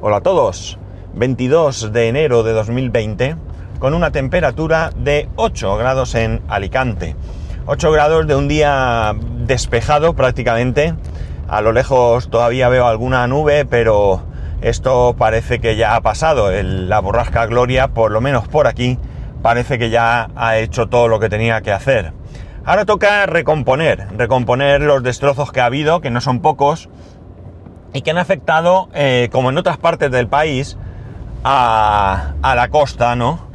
Hola a todos. 22 de enero de 2020 con una temperatura de 8 grados en Alicante. 8 grados de un día despejado prácticamente. A lo lejos todavía veo alguna nube, pero esto parece que ya ha pasado. la borrasca Gloria, por lo menos por aquí, parece que ya ha hecho todo lo que tenía que hacer. Ahora toca recomponer, recomponer los destrozos que ha habido, que no son pocos, y que han afectado, eh, como en otras partes del país, a, la costa, ¿no?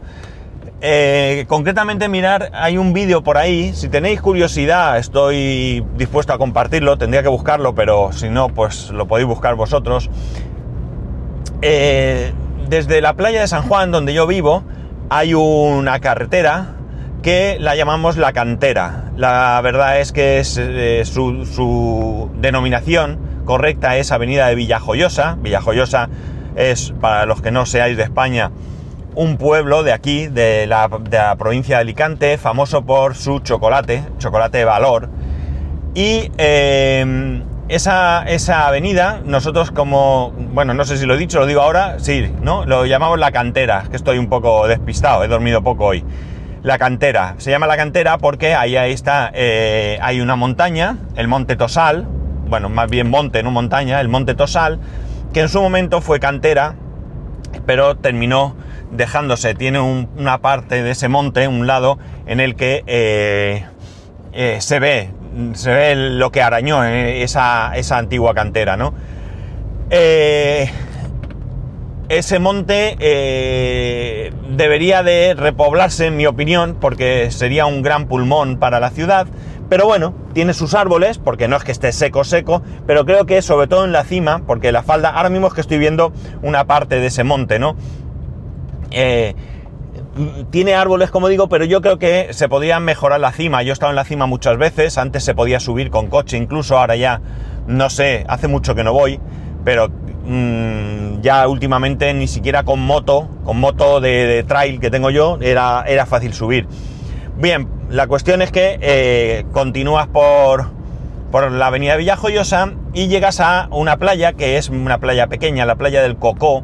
Eh, concretamente mirar, hay un vídeo por ahí, si tenéis curiosidad estoy dispuesto a compartirlo, tendría que buscarlo, pero si no, pues lo podéis buscar vosotros. Eh, desde la playa de San Juan, donde yo vivo, hay una carretera que la llamamos la cantera. La verdad es que es, su, su denominación correcta es Avenida de Villajoyosa. Villajoyosa es, para los que no seáis de España, un pueblo de aquí, de la, provincia de Alicante, famoso por su chocolate, chocolate de valor. Y em, esa, esa, avenida, nosotros como, bueno, no sé si lo he dicho, lo digo ahora, sí, ¿no? Lo llamamos la cantera, que estoy un poco despistado, he dormido poco hoy. La cantera, se llama la cantera porque ahí, ahí está, eh, hay una montaña, el Monte Tosal, bueno, más bien monte, no montaña, el Monte Tosal, que en su momento fue cantera, pero terminó dejándose, tiene una parte de ese monte, un lado, en el que eh, eh, se ve, se ve lo que arañó eh, esa, esa, antigua cantera, ¿no? ese monte debería de repoblarse, en mi opinión, porque sería un gran pulmón para la ciudad, pero bueno, tiene sus árboles, porque no es que esté seco, seco, pero creo que sobre todo en la cima, porque la falda, ahora mismo es que estoy viendo una parte de ese monte, ¿no? Eh, tiene árboles, como digo, pero yo creo que se podría mejorar la cima. Yo he estado en la cima muchas veces, antes se podía subir con coche incluso, ahora ya, no sé, hace mucho que no voy, pero mm, ya últimamente ni siquiera con moto, con moto de, trail que tengo yo, era, era fácil subir. Bien, la cuestión es que eh, continúas por, por la avenida Villajoyosa y llegas a una playa que es una playa pequeña, la playa del Cocó.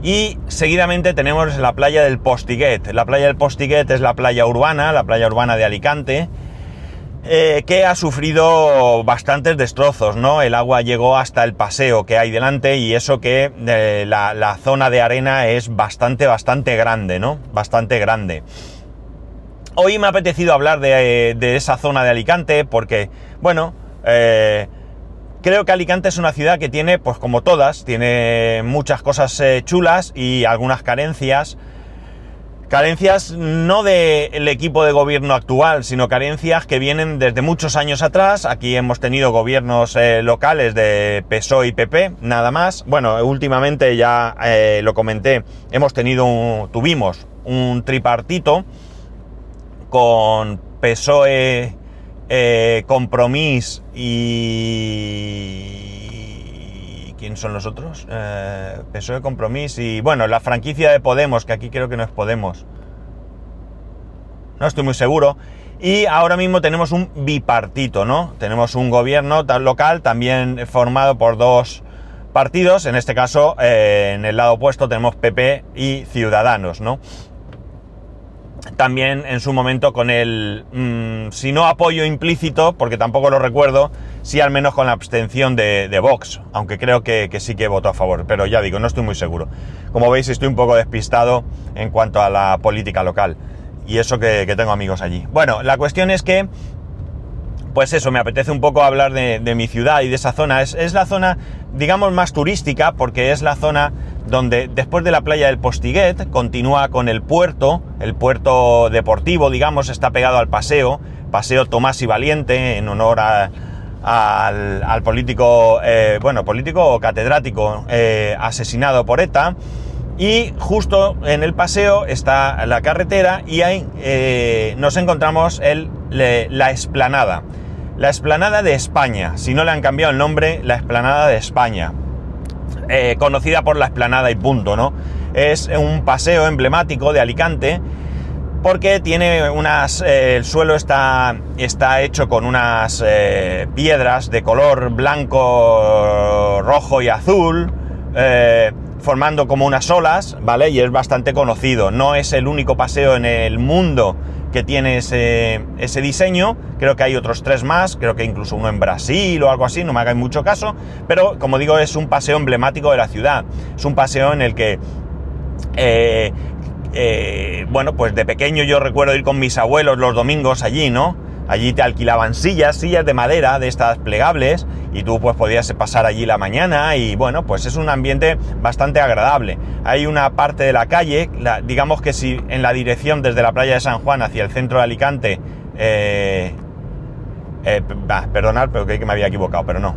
Y seguidamente tenemos la playa del Postiguet. La playa del Postiguet es la playa urbana, la playa urbana de Alicante, eh, que ha sufrido bastantes destrozos, ¿no? El agua llegó hasta el paseo que hay delante y eso que eh, la, la, zona de arena es bastante, bastante grande, ¿no? Bastante grande. Hoy me ha apetecido hablar de, esa zona de Alicante porque, bueno, eh, creo que Alicante es una ciudad que tiene, pues como todas, tiene muchas cosas eh, chulas y algunas carencias. Carencias no del equipo de gobierno actual, sino carencias que vienen desde muchos años atrás. Aquí hemos tenido gobiernos eh, locales de PSOE y PP, nada más. Bueno, últimamente ya lo comenté, hemos tenido, tuvimos un tripartito con PSOE, eh, Compromís y... ¿Quién son los otros? Eh, PSOE, Compromís y... Bueno, la franquicia de Podemos, que aquí creo que no es Podemos. No estoy muy seguro. Y ahora mismo tenemos un bipartito, ¿no? Tenemos un gobierno local también formado por dos partidos. En este caso, eh, en el lado opuesto tenemos PP y Ciudadanos, ¿no? También en su momento con el, mm, si no apoyo implícito, porque tampoco lo recuerdo, sí al menos con la abstención de, Vox, aunque creo que, sí que votó a favor, pero ya digo, no estoy muy seguro. Como veis, estoy un poco despistado en cuanto a la política local, y eso que, tengo amigos allí. Bueno, la cuestión es que, pues eso, me apetece un poco hablar de, mi ciudad y de esa zona. Es, es la zona, digamos, más turística, porque es la zona donde después de la playa del Postiguet continúa con el puerto, el puerto deportivo, digamos, está pegado al paseo, paseo Tomás y Valiente, en honor al, político, eh, bueno, político o catedrático eh, asesinado por ETA. Y justo en el paseo está la carretera y ahí eh, nos encontramos el, la esplanada. La esplanada de España. Si no le han cambiado el nombre, la esplanada de España. Eh, conocida por la esplanada y punto, ¿no? Es un paseo emblemático de Alicante porque tiene unas... Eh, el suelo está, está hecho con unas eh, piedras de color blanco, rojo y azul, formando como unas olas, ¿vale? Y es bastante conocido. No es el único paseo en el mundo que tiene ese, diseño. Creo que hay otros tres más, creo que incluso uno en Brasil o algo así, no me hagáis mucho caso. Pero como digo, es un paseo emblemático de la ciudad. Es un paseo en el que... Eh, eh, bueno, pues de pequeño yo recuerdo ir con mis abuelos los domingos allí, ¿no? Allí te alquilaban sillas, sillas de madera, de estas plegables, y tú pues podías pasar allí la mañana y bueno, pues es un ambiente bastante agradable. Hay una parte de la calle, digamos que si en la dirección desde la playa de San Juan hacia el centro de Alicante, eh, eh, pero que me había equivocado, pero no.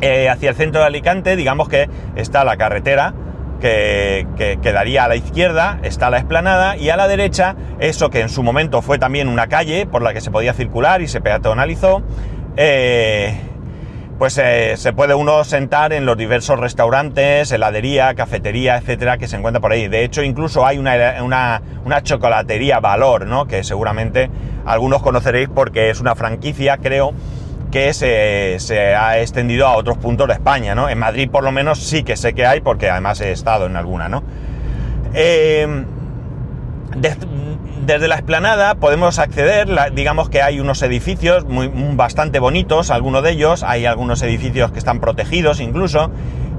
Eh, hacia el centro de Alicante, digamos que está la carretera, que, quedaría a la izquierda, está la explanada y a la derecha, eso que en su momento fue también una calle por la que se podía circular y se peatonalizó, eh, pues eh, se puede uno sentar en los diversos restaurantes, heladería, cafetería, etcétera, que se encuentra por ahí. De hecho, incluso hay una, una, una chocolatería Valor, ¿no? Que seguramente algunos conoceréis porque es una franquicia, creo, que se, ha extendido a otros puntos de España, ¿no? En Madrid por lo menos sí que sé que hay, porque además he estado en alguna, ¿no? Eh, desde la explanada podemos acceder, digamos que hay unos edificios muy, bastante bonitos, algunos de ellos, hay algunos edificios que están protegidos incluso,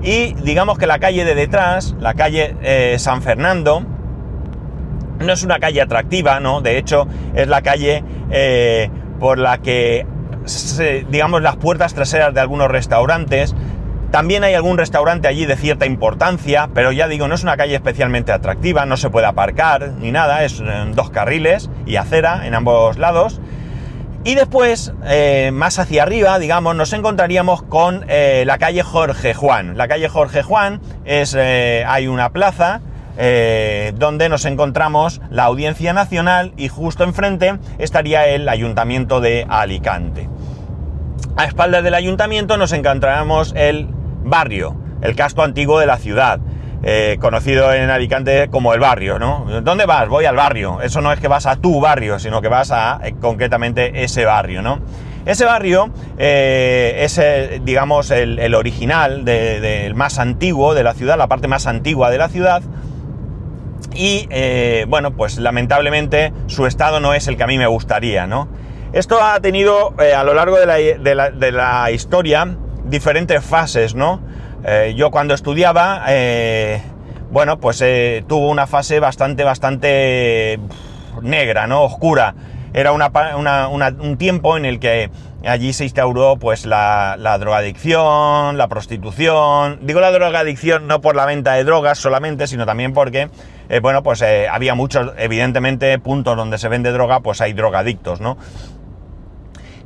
y digamos que la calle de detrás, la calle eh, San Fernando, no es una calle atractiva, ¿no? De hecho, es la calle eh, por la que digamos, las puertas traseras de algunos restaurantes. También hay algún restaurante allí de cierta importancia, pero ya digo, no es una calle especialmente atractiva, no se puede aparcar ni nada, es dos carriles y acera en ambos lados. Y después, eh, más hacia arriba, digamos, nos encontraríamos con eh, la calle Jorge Juan. La calle Jorge Juan es, eh, hay una plaza eh, donde nos encontramos la Audiencia Nacional y justo enfrente estaría el Ayuntamiento de Alicante. A espaldas del ayuntamiento nos encontramos el barrio, el casco antiguo de la ciudad. Eh, conocido en Alicante como el barrio, ¿no? ¿Dónde vas? Voy al barrio. Eso no es que vas a tu barrio, sino que vas a eh, concretamente ese barrio, ¿no? Ese barrio es, digamos, el, original, del más antiguo de la ciudad, la parte más antigua de la ciudad, y eh, bueno, pues lamentablemente su estado no es el que a mí me gustaría, ¿no? Esto ha tenido eh, a lo largo de la, historia diferentes fases, ¿no? Eh, yo cuando estudiaba, bueno, pues tuvo una fase bastante, bastante negra, ¿no? Oscura. Era un tiempo en el que allí se instauró pues la, la, drogadicción, la prostitución. Digo la drogadicción no por la venta de drogas solamente, sino también porque eh, bueno, pues eh, había muchos, evidentemente, puntos donde se vende droga, pues hay drogadictos, ¿no?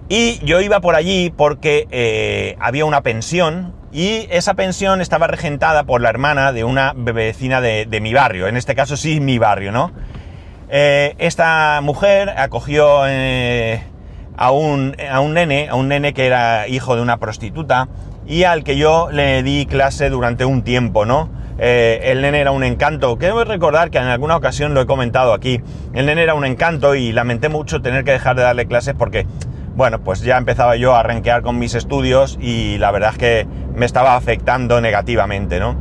Y yo iba por allí porque eh, había una pensión y esa pensión estaba regentada por la hermana de una vecina de, mi barrio, en este caso sí mi barrio, ¿no? esta mujer acogió a, un, a un nene, a un nene que era hijo de una prostituta y al que yo le di clase durante un tiempo, ¿no? Eh, el nene era un encanto. Quiero recordar que en alguna ocasión lo he comentado aquí. El nene era un encanto y lamenté mucho tener que dejar de darle clases porque, bueno, pues ya empezaba yo a arranquear con mis estudios y la verdad es que me estaba afectando negativamente, ¿no?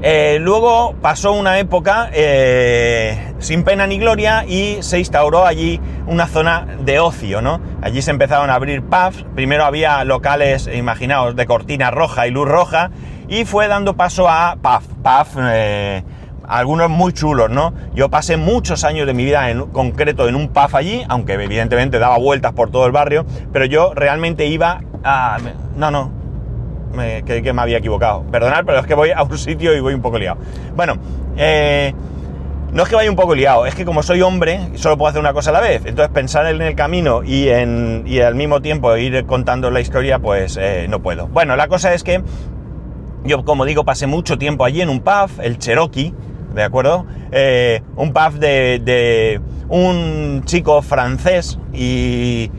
Eh, luego pasó una época eh, sin pena ni gloria y se instauró allí una zona de ocio, ¿no? Allí se empezaron a abrir pubs, primero había locales, imaginaos, de cortina roja y luz roja, y fue dando paso a PAF. PAF, eh, algunos muy chulos, ¿no? Yo pasé muchos años de mi vida en concreto en un PAF allí, aunque evidentemente daba vueltas por todo el barrio, pero yo realmente iba a... No, no, me, que, me había equivocado. Perdonad, pero es que voy a un sitio y voy un poco liado. Bueno, eh, no es que vaya un poco liado, es que como soy hombre, solo puedo hacer una cosa a la vez. Entonces pensar en el camino y, en, y al mismo tiempo ir contando la historia, pues eh, no puedo. Bueno, la cosa es que yo, como digo, pasé mucho tiempo allí en un pub, el Cherokee, ¿de acuerdo? Eh, un pub de, un chico francés y,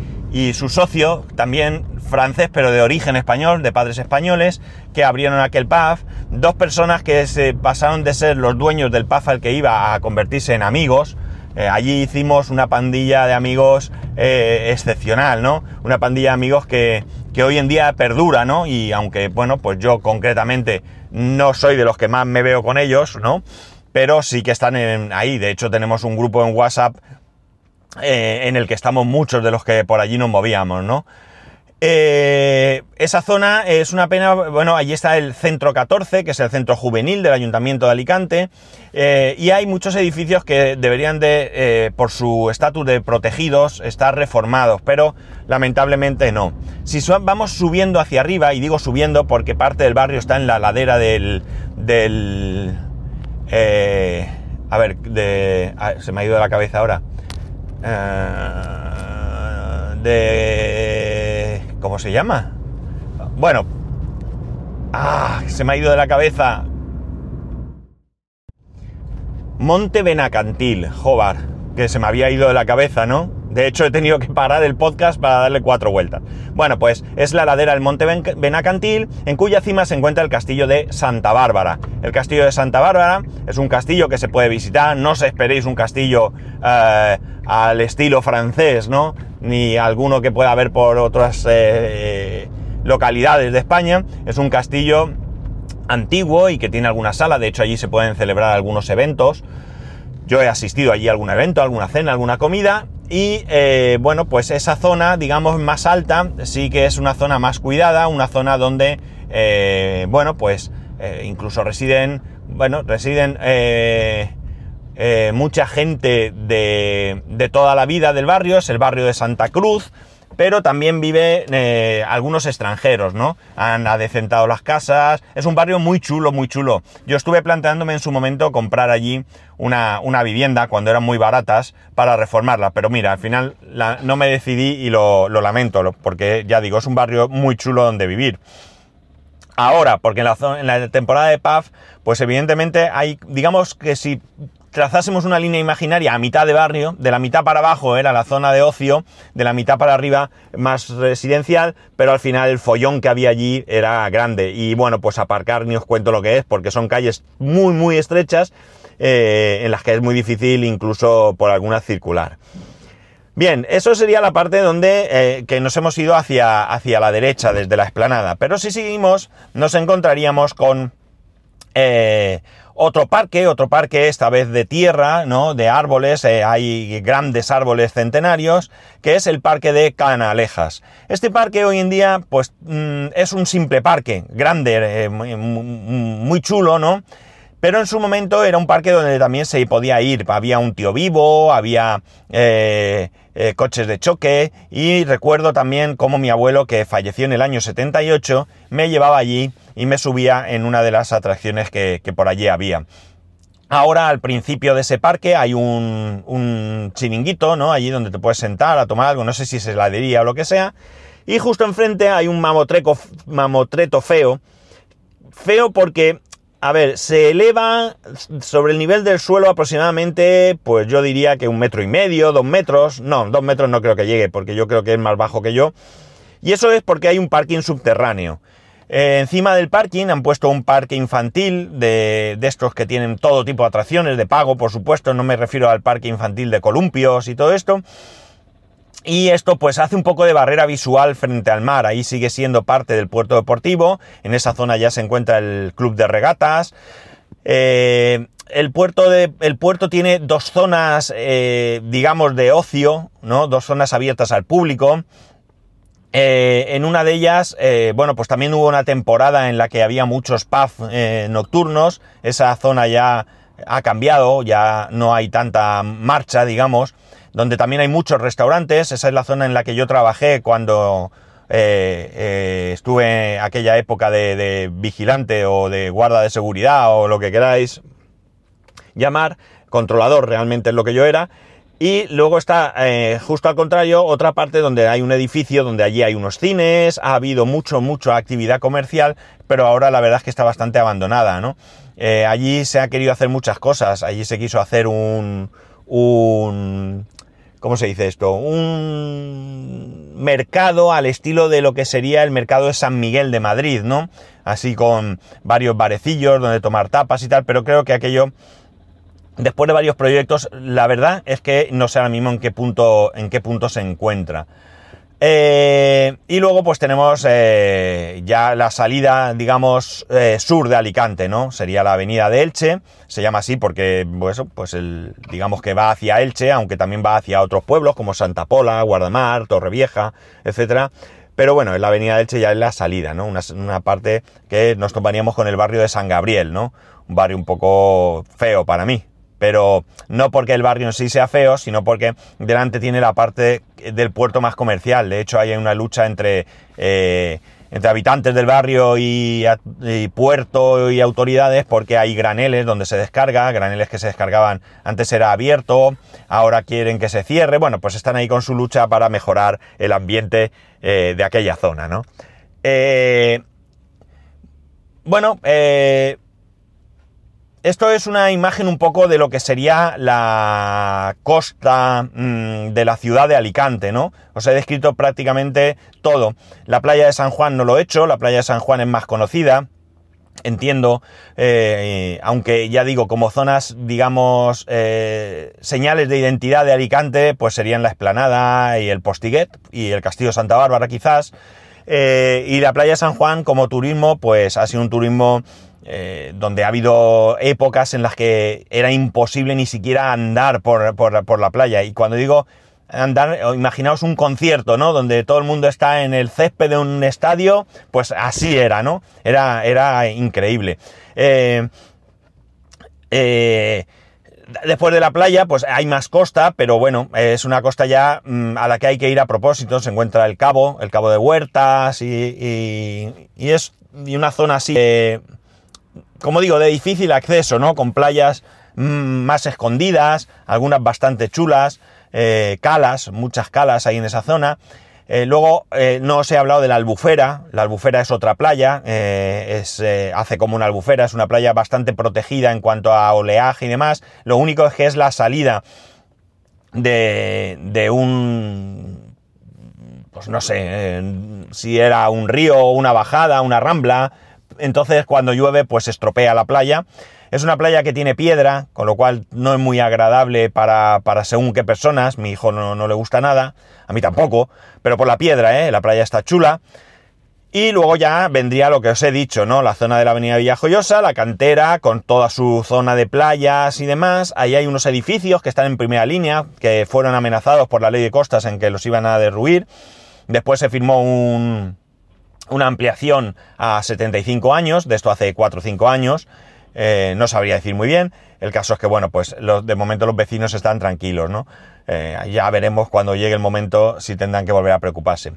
su socio, también francés, pero de origen español, de padres españoles, que abrieron aquel pub. Dos personas que se pasaron de ser los dueños del pub al que iba a convertirse en amigos. Eh, allí hicimos una pandilla de amigos eh, excepcional, ¿no? Una pandilla de amigos que, que hoy en día perdura, ¿no? Y aunque, bueno, pues yo concretamente no soy de los que más me veo con ellos, ¿no? Pero sí que están ahí. De hecho, tenemos un grupo en WhatsApp eh, en el que estamos muchos de los que por allí nos movíamos, ¿no? Eh, esa zona es una pena, bueno, allí está el Centro 14, que es el centro juvenil del Ayuntamiento de Alicante, eh, y hay muchos edificios que deberían de, eh, por su estatus de protegidos, estar reformados, pero lamentablemente no. Si vamos subiendo hacia arriba, y digo subiendo porque parte del barrio está en la ladera del... del a ver, de, se me ha ido de la cabeza ahora. de ¿Cómo se llama? Bueno. ¡Ah! Se me ha ido de la cabeza. Monte Benacantil, Jobar. Que se me había ido de la cabeza, ¿no? De hecho, he tenido que parar el podcast para darle cuatro vueltas. Bueno, pues es la ladera del Monte Benacantil, en cuya cima se encuentra el castillo de Santa Bárbara. El castillo de Santa Bárbara es un castillo que se puede visitar, no os esperéis un castillo eh, al estilo francés, ¿no? Ni alguno que pueda haber por otras eh, localidades de España. Es un castillo antiguo y que tiene alguna sala, de hecho allí se pueden celebrar algunos eventos. Yo he asistido allí a algún evento, alguna cena, alguna comida y eh, bueno, pues esa zona, digamos, más alta, sí que es una zona más cuidada, una zona donde, eh, bueno, pues incluso residen, bueno, residen eh, mucha gente de, toda la vida del barrio, es el barrio de Santa Cruz, pero también vive eh, algunos extranjeros, ¿no? Han adecentado las casas, es un barrio muy chulo, muy chulo. Yo estuve planteándome en su momento comprar allí una, vivienda cuando eran muy baratas para reformarla, pero mira, al final no me decidí y lo, lamento, porque ya digo, es un barrio muy chulo donde vivir. Ahora, porque en la, en la temporada de PAF, pues evidentemente hay, digamos que si trazásemos una línea imaginaria a mitad de barrio, de la mitad para abajo era la zona de ocio, de la mitad para arriba más residencial, pero al final el follón que había allí era grande. Y bueno, pues aparcar ni os cuento lo que es, porque son calles muy, muy estrechas, eh, en las que es muy difícil incluso por alguna circular. Bien, eso sería la parte donde eh, que nos hemos ido hacia, hacia la derecha, desde la explanada. Pero si seguimos, nos encontraríamos con eh, otro parque, otro parque esta vez de tierra, ¿no? De árboles, eh, hay grandes árboles centenarios, que es el parque de Canalejas. Este parque hoy en día, pues, mm, es un simple parque, grande, eh, muy, chulo, ¿no? Pero en su momento era un parque donde también se podía ir. Había un tío vivo, había eh, coches de choque y recuerdo también como mi abuelo, que falleció en el año 78, me llevaba allí y me subía en una de las atracciones que, por allí había. Ahora al principio de ese parque hay un, un, chiringuito, ¿no? Allí donde te puedes sentar a tomar algo, no sé si es heladería o lo que sea. Y justo enfrente hay un mamotreto feo. Feo porque, a ver, se eleva sobre el nivel del suelo aproximadamente, pues yo diría que un metro y medio, dos metros. No, dos metros no creo que llegue porque yo creo que es más bajo que yo. Y eso es porque hay un parking subterráneo. Eh, encima del parking han puesto un parque infantil de, de, estos que tienen todo tipo de atracciones, de pago, por supuesto, no me refiero al parque infantil de columpios y todo esto. Y esto pues hace un poco de barrera visual frente al mar, ahí sigue siendo parte del puerto deportivo, en esa zona ya se encuentra el club de regatas. Eh, el, puerto de, el puerto tiene dos zonas, eh, digamos, de ocio, ¿no? Dos zonas abiertas al público. Eh, en una de ellas, bueno, pues también hubo una temporada en la que había muchos pubs nocturnos. Esa zona ya ha cambiado, ya no hay tanta marcha, digamos. Donde también hay muchos restaurantes. Esa es la zona en la que yo trabajé cuando estuve en aquella época de, vigilante o de guarda de seguridad o lo que queráis llamar. Controlador realmente es lo que yo era. Y luego está, eh, justo al contrario, otra parte donde hay un edificio, donde allí hay unos cines, ha habido mucho, mucha actividad comercial, pero ahora la verdad es que está bastante abandonada, ¿no? Eh, allí se ha querido hacer muchas cosas, allí se quiso hacer un, un, ¿cómo se dice esto? Un mercado al estilo de lo que sería el mercado de San Miguel de Madrid, ¿no? Así con varios barecillos donde tomar tapas y tal, pero creo que aquello después de varios proyectos, la verdad es que no sé ahora mismo en qué punto, en qué punto se encuentra. Eh, y luego pues tenemos eh, ya la salida, digamos, eh, sur de Alicante, ¿no? Sería la avenida de Elche, se llama así porque, pues, pues el, digamos que va hacia Elche, aunque también va hacia otros pueblos como Santa Pola, Guardamar, Torrevieja, etcétera. Pero bueno, en la avenida de Elche ya es la salida, ¿no? Una, una parte que nos toparíamos con el barrio de San Gabriel, ¿no? Un barrio un poco feo para mí, pero no porque el barrio en sí sea feo, sino porque delante tiene la parte del puerto más comercial. De hecho, hay una lucha entre, eh, entre habitantes del barrio y, y, puerto y autoridades porque hay graneles donde se descarga, graneles que se descargaban antes era abierto, ahora quieren que se cierre. Bueno, pues están ahí con su lucha para mejorar el ambiente eh, de aquella zona, ¿no? Eh, bueno, eh, esto es una imagen un poco de lo que sería la costa mmm, de la ciudad de Alicante, ¿no? Os he descrito prácticamente todo. La playa de San Juan no lo he hecho, la playa de San Juan es más conocida. Entiendo, eh, aunque ya digo, como zonas, digamos, eh, señales de identidad de Alicante, pues serían la Esplanada y el Postiguet y el Castillo Santa Bárbara quizás. Eh, y la playa de San Juan como turismo, pues ha sido un turismo eh, donde ha habido épocas en las que era imposible ni siquiera andar por, por, la playa. Y cuando digo andar, imaginaos un concierto, ¿no? Donde todo el mundo está en el césped de un estadio, pues así era, ¿no? Era, era increíble. Eh, eh, después de la playa, pues hay más costa, pero bueno, es una costa ya mmm, a la que hay que ir a propósito. Se encuentra el cabo, el cabo de Huertas y, y, es una zona así. Eh, como digo, de difícil acceso, ¿no? Con playas mmm, más escondidas, algunas bastante chulas, eh, calas, muchas calas ahí en esa zona. Eh, luego, eh, no os he hablado de la albufera. La albufera es otra playa, es, hace como una albufera, es una playa bastante protegida en cuanto a oleaje y demás. Lo único es que es la salida de, de un, pues no sé, si era un río, una bajada, una rambla, entonces cuando llueve pues estropea la playa. Es una playa que tiene piedra, con lo cual no es muy agradable para, para según qué personas. Mi hijo no, no, le gusta nada, a mí tampoco, pero por la piedra, ¿eh? La playa está chula. Y luego ya vendría lo que os he dicho, ¿no? La zona de la avenida Villajoyosa, la cantera, con toda su zona de playas y demás. Ahí hay unos edificios que están en primera línea, que fueron amenazados por la ley de costas en que los iban a derruir. Después se firmó un, una ampliación a 75 años, de esto hace 4 o 5 años, eh, no sabría decir muy bien. El caso es que, bueno, pues los, de momento los vecinos están tranquilos, ¿no? Eh, ya veremos cuando llegue el momento si tendrán que volver a preocuparse.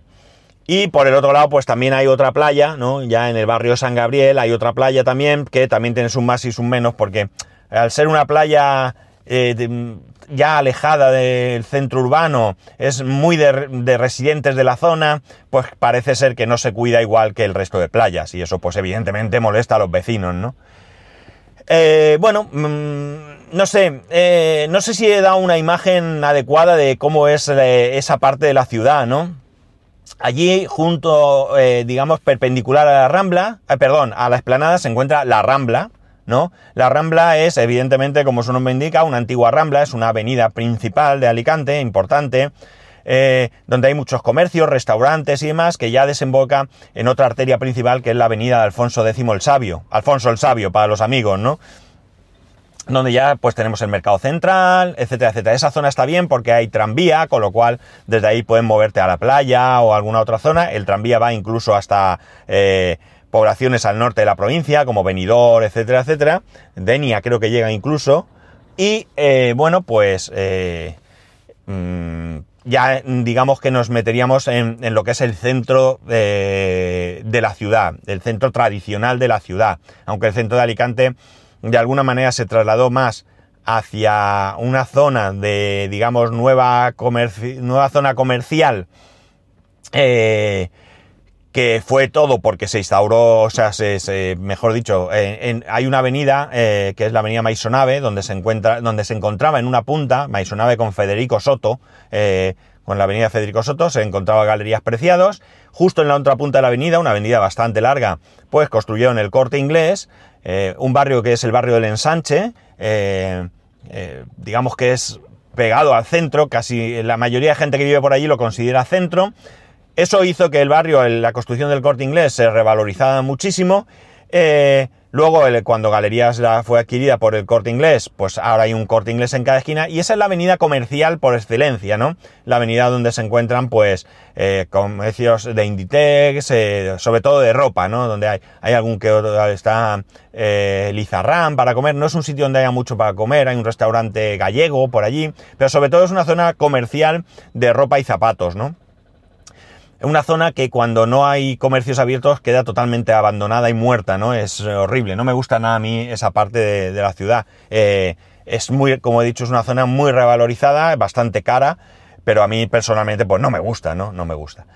Y por el otro lado, pues también hay otra playa, ¿no? Ya en el barrio San Gabriel hay otra playa también, que también tiene sus más y sus menos, porque al ser una playa eh, ya alejada del centro urbano, es muy de, de, residentes de la zona, pues parece ser que no se cuida igual que el resto de playas, y eso pues evidentemente molesta a los vecinos, ¿no? Eh, bueno, mmm, no sé, eh, no sé si he dado una imagen adecuada de cómo es eh, esa parte de la ciudad, ¿no? Allí, junto, digamos, perpendicular a la Rambla, perdón, a la explanada se encuentra la Rambla, ¿no? La Rambla es, evidentemente, como su nombre indica, una antigua Rambla, es una avenida principal de Alicante, importante, eh, donde hay muchos comercios, restaurantes y demás, que ya desemboca en otra arteria principal que es la avenida de Alfonso X el Sabio, Alfonso el Sabio para los amigos, ¿no? donde ya pues tenemos el mercado central, etcétera, etcétera. Esa zona está bien porque hay tranvía, con lo cual desde ahí pueden moverte a la playa o a alguna otra zona. El tranvía va incluso hasta eh, poblaciones al norte de la provincia, como Benidorm, etcétera, etcétera. Denia creo que llega incluso. Y eh, bueno, pues eh, mmm, ya digamos que nos meteríamos en, lo que es el centro de, de la ciudad, el centro tradicional de la ciudad. Aunque el centro de Alicante de alguna manera se trasladó más hacia una zona de, digamos, nueva, nueva zona comercial, eh, que fue todo porque se instauró, o sea, se, mejor dicho, en, hay una avenida eh, que es la avenida Maisonave, donde se encuentra, donde se encontraba en una punta, Maisonave con Federico Soto, eh, con la avenida Federico Soto, se encontraba Galerías Preciados. Justo en la otra punta de la avenida, una avenida bastante larga, pues construyeron el corte inglés, eh, un barrio que es el barrio del Ensanche, digamos que es pegado al centro, casi la mayoría de gente que vive por allí lo considera centro. Eso hizo que el barrio, la construcción del corte inglés, se revalorizara muchísimo. Eh, luego, cuando Galerías fue adquirida por el corte inglés, pues ahora hay un corte inglés en cada esquina y esa es la avenida comercial por excelencia, ¿no? La avenida donde se encuentran, pues, eh, comercios de Inditex, eh, sobre todo de ropa, ¿no? Donde hay, hay algún que está Lizarrán para comer. No es un sitio donde haya mucho para comer, hay un restaurante gallego por allí, pero sobre todo es una zona comercial de ropa y zapatos, ¿no? Una zona que cuando no hay comercios abiertos queda totalmente abandonada y muerta, ¿no? Es horrible, no me gusta nada a mí esa parte de, la ciudad. Eh, es muy, como he dicho, es una zona muy revalorizada, bastante cara, pero a mí personalmente pues no me gusta, ¿no? No me gusta.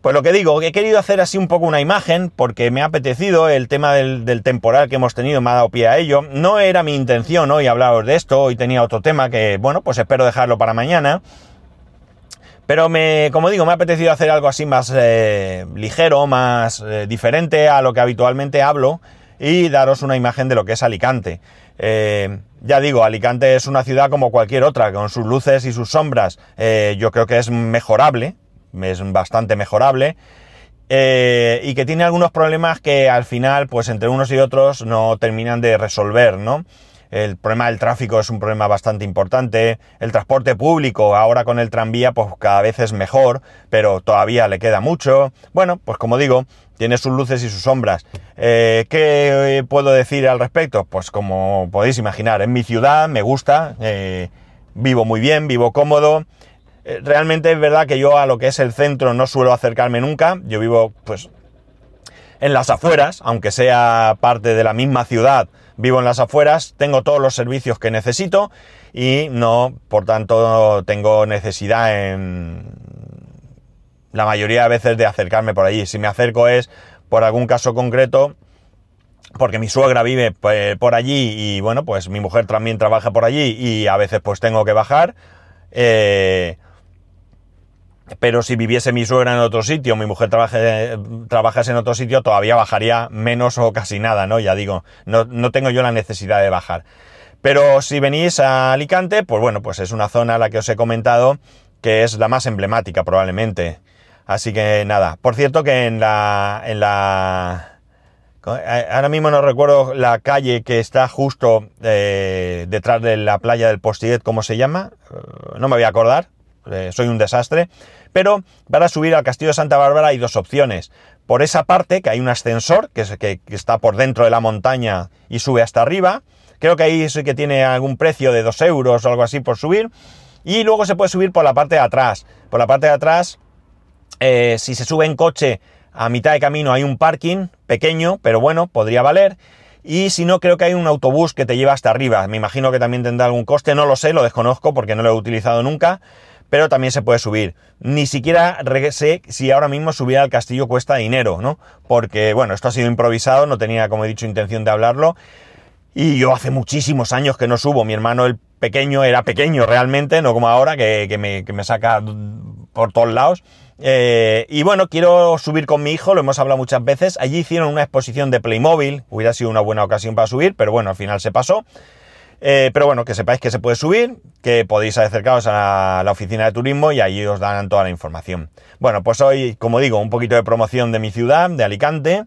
Pues lo que digo, he querido hacer así un poco una imagen porque me ha apetecido el tema del, del, temporal que hemos tenido, me ha dado pie a ello. No era mi intención hoy hablaros de esto, hoy tenía otro tema que, bueno, pues espero dejarlo para mañana. Pero me, como digo, me ha apetecido hacer algo así más eh, ligero, más eh, diferente a lo que habitualmente hablo y daros una imagen de lo que es Alicante. Eh, ya digo, Alicante es una ciudad como cualquier otra, con sus luces y sus sombras. yo creo que es mejorable, es bastante mejorable. y que tiene algunos problemas que al final, pues entre unos y otros, no terminan de resolver, ¿no? El problema del tráfico es un problema bastante importante. El transporte público, ahora con el tranvía, pues cada vez es mejor, pero todavía le queda mucho. Bueno, pues como digo, tiene sus luces y sus sombras. Eh, ¿Qué puedo decir al respecto? Pues como podéis imaginar, en mi ciudad me gusta, eh, vivo muy bien, vivo cómodo. Eh, realmente es verdad que yo a lo que es el centro no suelo acercarme nunca. Yo vivo, pues, en las afueras, aunque sea parte de la misma ciudad, vivo en las afueras, tengo todos los servicios que necesito y no, por tanto, tengo necesidad en la mayoría de veces de acercarme por allí. Si me acerco es por algún caso concreto, porque mi suegra vive pues, por allí y bueno, pues mi mujer también trabaja por allí y a veces pues tengo que bajar. Eh, pero si viviese mi suegra en otro sitio, mi mujer trabaje, trabajase en otro sitio, todavía bajaría menos o casi nada, ¿no? Ya digo, no, no tengo yo la necesidad de bajar. Pero si venís a Alicante, pues bueno, pues es una zona a la que os he comentado que es la más emblemática probablemente. Así que nada, por cierto que en la, en la, ahora mismo no recuerdo la calle que está justo eh, detrás de la playa del Postillet, ¿cómo se llama? Eh, no me voy a acordar, eh, soy un desastre. Pero para subir al Castillo de Santa Bárbara hay dos opciones. Por esa parte, que hay un ascensor que, que, está por dentro de la montaña y sube hasta arriba. Creo que ahí sí que tiene algún precio de dos euros o algo así por subir. Y luego se puede subir por la parte de atrás. Por la parte de atrás, eh, si se sube en coche a mitad de camino hay un parking pequeño, pero bueno, podría valer. Y si no, creo que hay un autobús que te lleva hasta arriba. Me imagino que también tendrá algún coste, no lo sé, lo desconozco porque no lo he utilizado nunca pero también se puede subir. Ni siquiera sé si ahora mismo subir al castillo cuesta dinero, ¿no? Porque, bueno, esto ha sido improvisado, no tenía, como he dicho, intención de hablarlo. Y yo hace muchísimos años que no subo. Mi hermano, el pequeño, era pequeño realmente, no como ahora, que, me, saca por todos lados. Eh, y bueno, quiero subir con mi hijo, lo hemos hablado muchas veces. Allí hicieron una exposición de Playmobil, hubiera sido una buena ocasión para subir, pero bueno, al final se pasó. Eh, pero bueno, que sepáis que se puede subir, que podéis acercaros a la oficina de turismo y allí os dan toda la información. Bueno, pues hoy, como digo, un poquito de promoción de mi ciudad, de Alicante.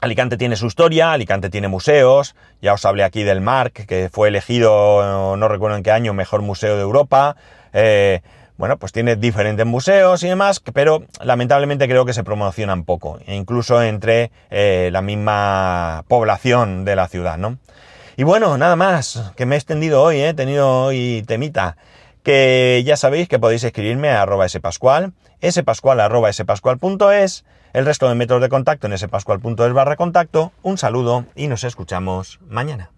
Alicante tiene su historia, Alicante tiene museos, ya os hablé aquí del MARC, que fue elegido, no recuerdo en qué año, mejor museo de Europa. Eh, bueno, pues tiene diferentes museos y demás, pero lamentablemente creo que se promocionan poco, incluso entre eh, la misma población de la ciudad, ¿no? Y bueno, nada más, que me he extendido hoy, ¿eh? he tenido hoy temita. Que ya sabéis que podéis escribirme a arroba spascual, spascual arroba spascual.es, el resto de métodos de contacto en spascual.es barra contacto. Un saludo y nos escuchamos mañana.